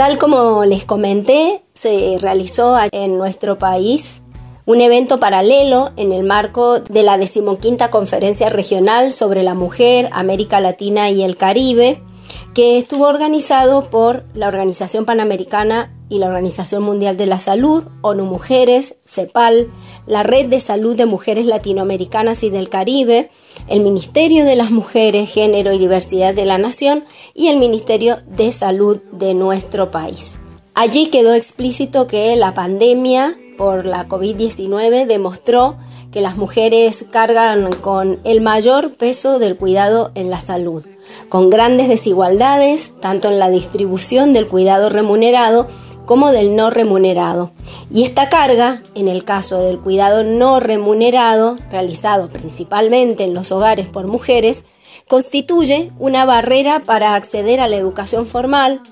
Tal como les comenté, se realizó en nuestro país un evento paralelo en el marco de la decimoquinta Conferencia Regional sobre la Mujer, América Latina y el Caribe, que estuvo organizado por la Organización Panamericana y la Organización Mundial de la Salud, ONU Mujeres, CEPAL, la Red de Salud de Mujeres Latinoamericanas y del Caribe, el Ministerio de las Mujeres, Género y Diversidad de la Nación y el Ministerio de Salud de nuestro país. Allí quedó explícito que la pandemia por la COVID-19 demostró que las mujeres cargan con el mayor peso del cuidado en la salud, con grandes desigualdades tanto en la distribución del cuidado remunerado como del no remunerado. Y esta carga, en el caso del cuidado no remunerado, realizado principalmente en los hogares por mujeres, constituye una barrera para acceder a la educación formal,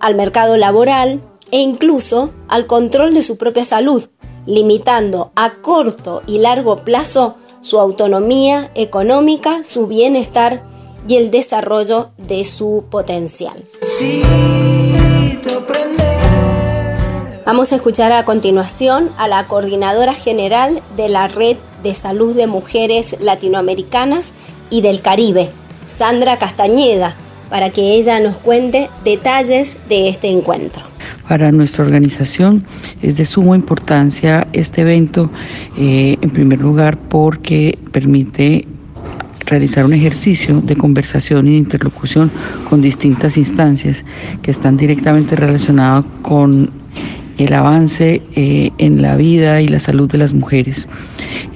al mercado laboral e incluso al control de su propia salud, limitando a corto y largo plazo su autonomía económica, su bienestar y el desarrollo de su potencial. Vamos a escuchar a continuación a la coordinadora general de la Red de Salud de Mujeres Latinoamericanas y del Caribe, Sandra Castañeda, para que ella nos cuente detalles de este encuentro. Para nuestra organización es de suma importancia este evento, eh, en primer lugar porque permite realizar un ejercicio de conversación y de interlocución con distintas instancias que están directamente relacionadas con el avance eh, en la vida y la salud de las mujeres.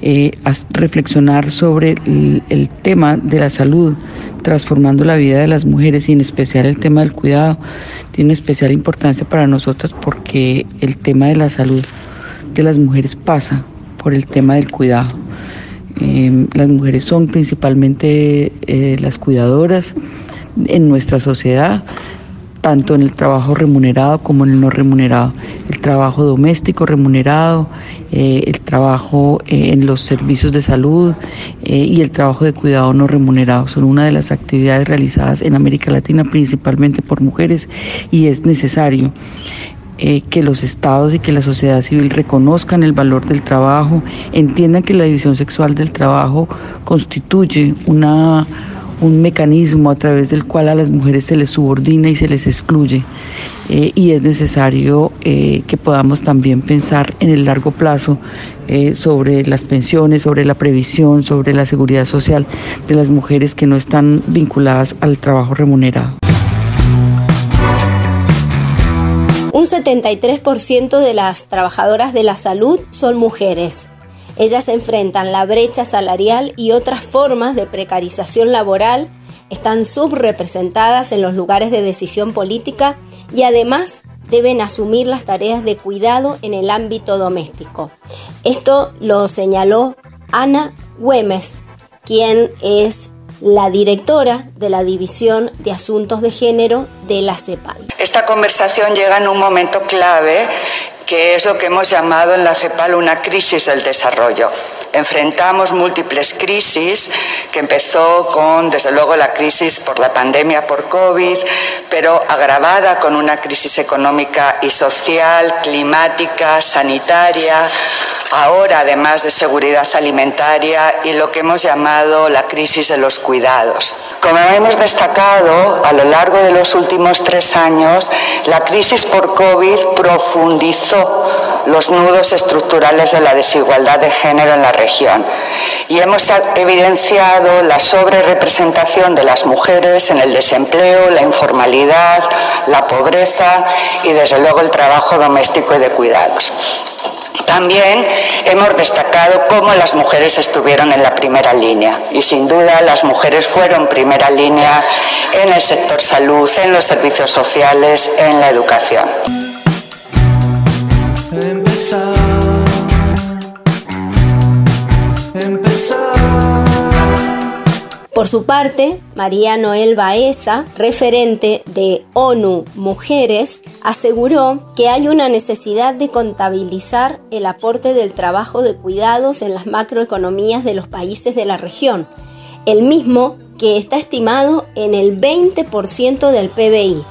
Eh, reflexionar sobre el, tema de la salud, transformando la vida de las mujeres y en especial el tema del cuidado, tiene especial importancia para nosotras porque el tema de la salud de las mujeres pasa por el tema del cuidado. Em, las mujeres son principalmente eh, las cuidadoras en nuestra sociedad, tanto en el trabajo remunerado como en el no remunerado, el trabajo doméstico remunerado, eh, el trabajo eh, en los servicios de salud eh, y el trabajo de cuidado no remunerado. Son una de las actividades realizadas en América Latina principalmente por mujeres y es necesario que los estados y que la sociedad civil reconozcan el valor del trabajo, entiendan que la división sexual del trabajo constituye una un mecanismo a través del cual a las mujeres se les subordina y se les excluye. Eh, y es necesario eh, que podamos también pensar en el largo plazo eh, sobre las pensiones, sobre la previsión, sobre la seguridad social de las mujeres que no están vinculadas al trabajo remunerado. Un 73% de las trabajadoras de la salud son mujeres. Ellas enfrentan la brecha salarial y otras formas de precarización laboral, están subrepresentadas en los lugares de decisión política y además deben asumir las tareas de cuidado en el ámbito doméstico. Esto lo señaló Ana Güemes, quien es la directora de la División de Asuntos de Género de la CEPAL. Esta conversación llega en un momento clave que es lo que hemos llamado en la CEPAL una crisis del desarrollo. Enfrentamos múltiples crisis, que empezó con, desde luego, la crisis por la pandemia por COVID, pero agravada con una crisis económica y social, climática, sanitaria, ahora además de seguridad alimentaria y lo que hemos llamado la crisis de los cuidados. Como hemos destacado a lo largo de los últimos tres años, la crisis por COVID profundizó los nudos estructurales de la desigualdad de género en la región y hemos evidenciado la sobrerepresentación de las mujeres en el desempleo, la informalidad, la pobreza y desde luego el trabajo doméstico y de cuidados. También hemos destacado cómo las mujeres estuvieron en la primera línea y sin duda las mujeres fueron primera línea en el sector salud, en los servicios sociales, en la educación. Por su parte, María Noel Baeza, referente de ONU Mujeres, aseguró que hay una necesidad de contabilizar el aporte del trabajo de cuidados en las macroeconomías de los países de la región, el mismo que está estimado en el 20% del PBI.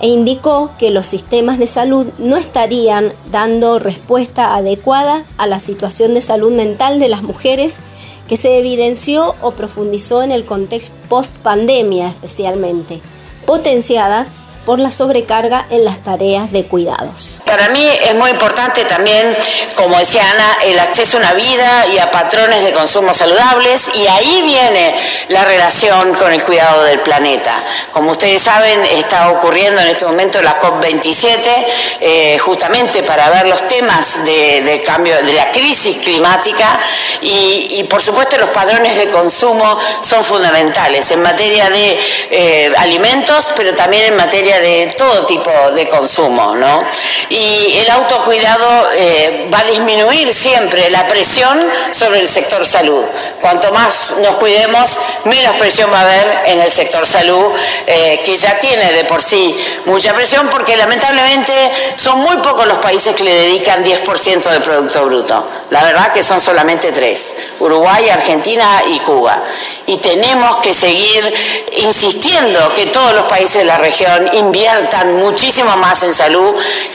E indicó que los sistemas de salud no estarían dando respuesta adecuada a la situación de salud mental de las mujeres que se evidenció o profundizó en el contexto post pandemia especialmente, potenciada por la sobrecarga en las tareas de cuidados. Para mí es muy importante también, como decía Ana, el acceso a una vida y a patrones de consumo saludables y ahí viene la relación con el cuidado del planeta. Como ustedes saben, está ocurriendo en este momento la COP27 eh, justamente para ver los temas de, cambio, de la crisis climática y, por supuesto los patrones de consumo son fundamentales en materia de eh, alimentos, pero también en materia de todo tipo de consumo, ¿no? Y el autocuidado eh, va a disminuir siempre la presión sobre el sector salud. Cuanto más nos cuidemos, menos presión va a haber en el sector salud, eh, que ya tiene de por sí mucha presión, porque lamentablemente son muy pocos los países que le dedican 10% del Producto Bruto. La verdad que son solamente tres, Uruguay, Argentina y Cuba. Y tenemos que seguir insistiendo que todos los países de la región inviertan muchísimo más en salud.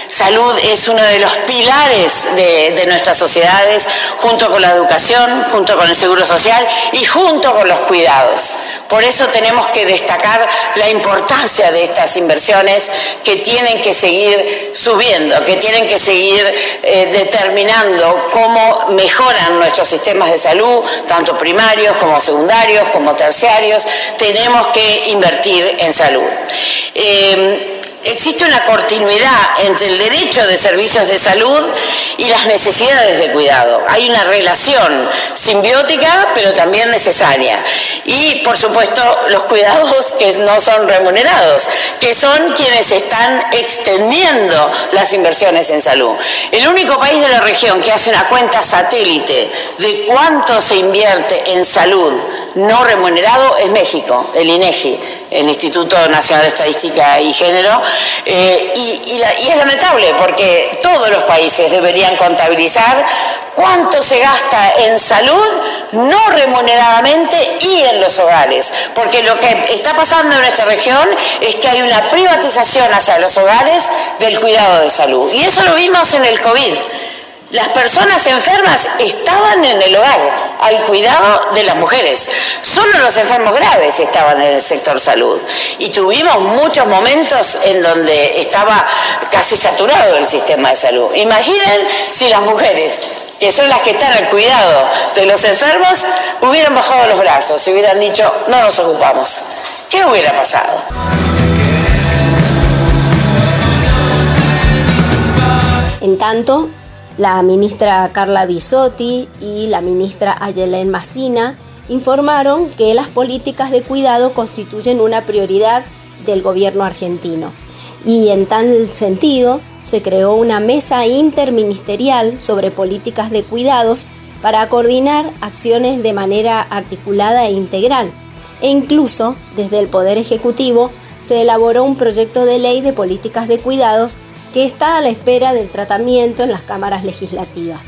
Salud es uno de los pilares de, nuestras sociedades, junto con la educación, junto con el seguro social y junto con los cuidados. Por eso tenemos que destacar la importancia de estas inversiones que tienen que seguir subiendo, que tienen que seguir eh, determinando cómo mejoran nuestros sistemas de salud, tanto primarios como secundarios, como terciarios. Tenemos que invertir en salud. Eh, existe una continuidad entre el derecho de servicios de salud y las necesidades de cuidado. Hay una relación simbiótica, pero también necesaria. Y, por supuesto, los cuidados que no son remunerados, que son quienes están extendiendo las inversiones en salud. El único país de la región que hace una cuenta satélite de cuánto se invierte en salud no remunerado es México, el INEGI el Instituto Nacional de Estadística y Género, eh, y, es lamentable porque todos los países deberían contabilizar cuánto se gasta en salud no remuneradamente y en los hogares, porque lo que está pasando en nuestra región es que hay una privatización hacia los hogares del cuidado de salud, y eso lo vimos en el COVID. Las personas enfermas estaban en el hogar, al cuidado de las mujeres. Solo los enfermos graves estaban en el sector salud. Y tuvimos muchos momentos en donde estaba casi saturado el sistema de salud. Imaginen si las mujeres que son las que están al cuidado de los enfermos, hubieran bajado los brazos y hubieran dicho, no nos ocupamos. ¿Qué hubiera pasado? En tanto, la ministra Carla Bisotti y la ministra Ayelen Massina informaron que las políticas de cuidado constituyen una prioridad del gobierno argentino. Y en tal sentido se creó una mesa interministerial sobre políticas de cuidados para coordinar acciones de manera articulada e integral. E incluso desde el Poder Ejecutivo se elaboró un proyecto de ley de políticas de cuidados que está a la espera del tratamiento en las cámaras legislativas.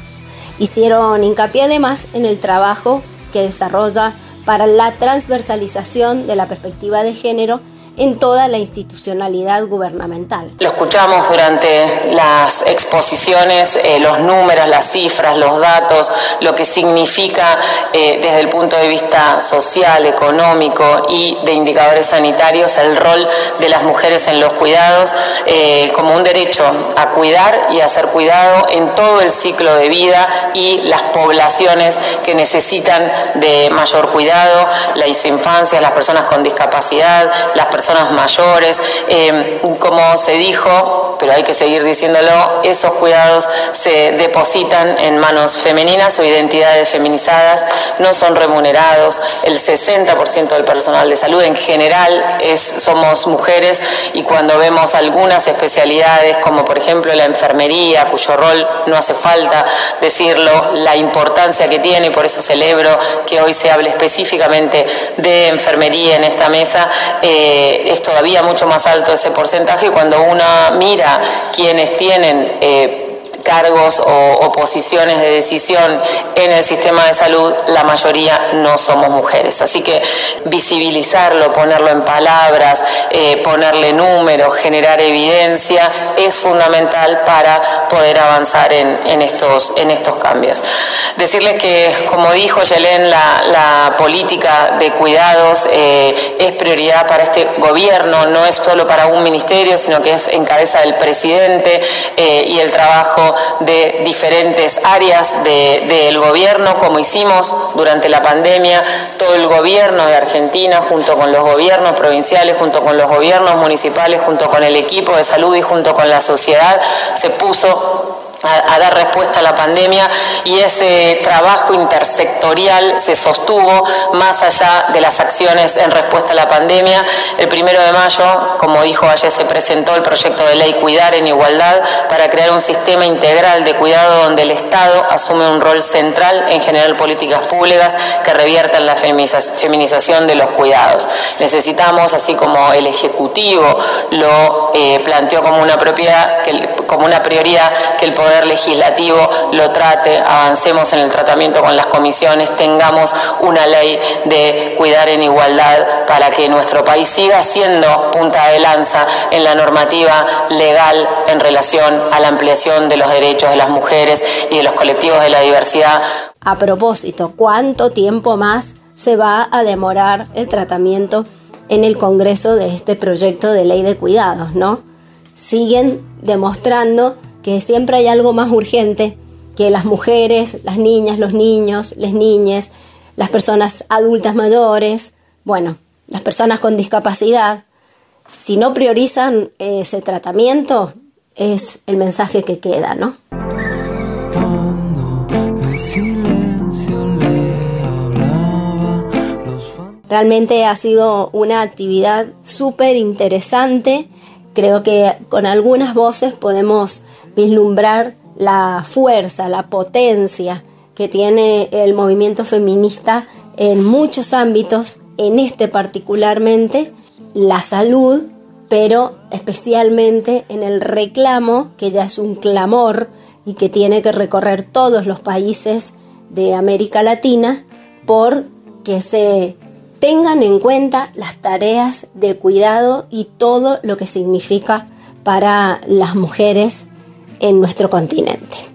Hicieron hincapié además en el trabajo que desarrolla para la transversalización de la perspectiva de género en toda la institucionalidad gubernamental. Lo escuchamos durante las exposiciones, eh, los números, las cifras, los datos, lo que significa eh, desde el punto de vista social, económico y de indicadores sanitarios el rol de las mujeres en los cuidados eh, como un derecho a cuidar y a ser cuidado en todo el ciclo de vida y las poblaciones que necesitan de mayor cuidado, las infancias, las personas con discapacidad, las personas personas mayores, eh, como se dijo, pero hay que seguir diciéndolo, esos cuidados se depositan en manos femeninas o identidades feminizadas, no son remunerados, el 60% del personal de salud en general es, somos mujeres y cuando vemos algunas especialidades como por ejemplo la enfermería, cuyo rol no hace falta decirlo, la importancia que tiene, por eso celebro que hoy se hable específicamente de enfermería en esta mesa, eh, es todavía mucho más alto ese porcentaje cuando uno mira quienes tienen... Cargos o, posiciones de decisión en el sistema de salud, la mayoría no somos mujeres. Así que visibilizarlo, ponerlo en palabras, eh, ponerle números, generar evidencia, es fundamental para poder avanzar en, estos, en estos cambios. Decirles que, como dijo Yelén, la, política de cuidados eh, es prioridad para este gobierno, no es solo para un ministerio, sino que es en cabeza del presidente eh, y el trabajo de diferentes áreas del gobierno, como hicimos durante la pandemia, todo el gobierno de Argentina, junto con los gobiernos provinciales, junto con los gobiernos municipales, junto con el equipo de salud y junto con la sociedad, se puso a, dar respuesta a la pandemia y ese trabajo intersectorial se sostuvo más allá de las acciones en respuesta a la pandemia. El primero de mayo, como dijo ayer, se presentó el proyecto de ley Cuidar en Igualdad para crear un sistema integral de cuidado donde el Estado asume un rol central en generar políticas públicas que reviertan la feminización de los cuidados. Necesitamos, así como el Ejecutivo lo eh, planteó como una, propiedad, como una prioridad, que el Legislativo lo trate, avancemos en el tratamiento con las comisiones, tengamos una ley de cuidar en igualdad para que nuestro país siga siendo punta de lanza en la normativa legal en relación a la ampliación de los derechos de las mujeres y de los colectivos de la diversidad. A propósito, ¿cuánto tiempo más se va a demorar el tratamiento en el Congreso de este proyecto de ley de cuidados, ¿no? Siguen demostrando que siempre hay algo más urgente que las mujeres, las niñas, los niños, las niñas, las personas adultas mayores, bueno, las personas con discapacidad. Si no priorizan ese tratamiento, es el mensaje que queda, ¿no? Realmente ha sido una actividad súper interesante Creo que con algunas voces podemos vislumbrar la fuerza, la potencia que tiene el movimiento feminista en muchos ámbitos, en este particularmente, la salud, pero especialmente en el reclamo, que ya es un clamor y que tiene que recorrer todos los países de América Latina por que se tengan en cuenta las tareas de cuidado y todo lo que significa para las mujeres en nuestro continente.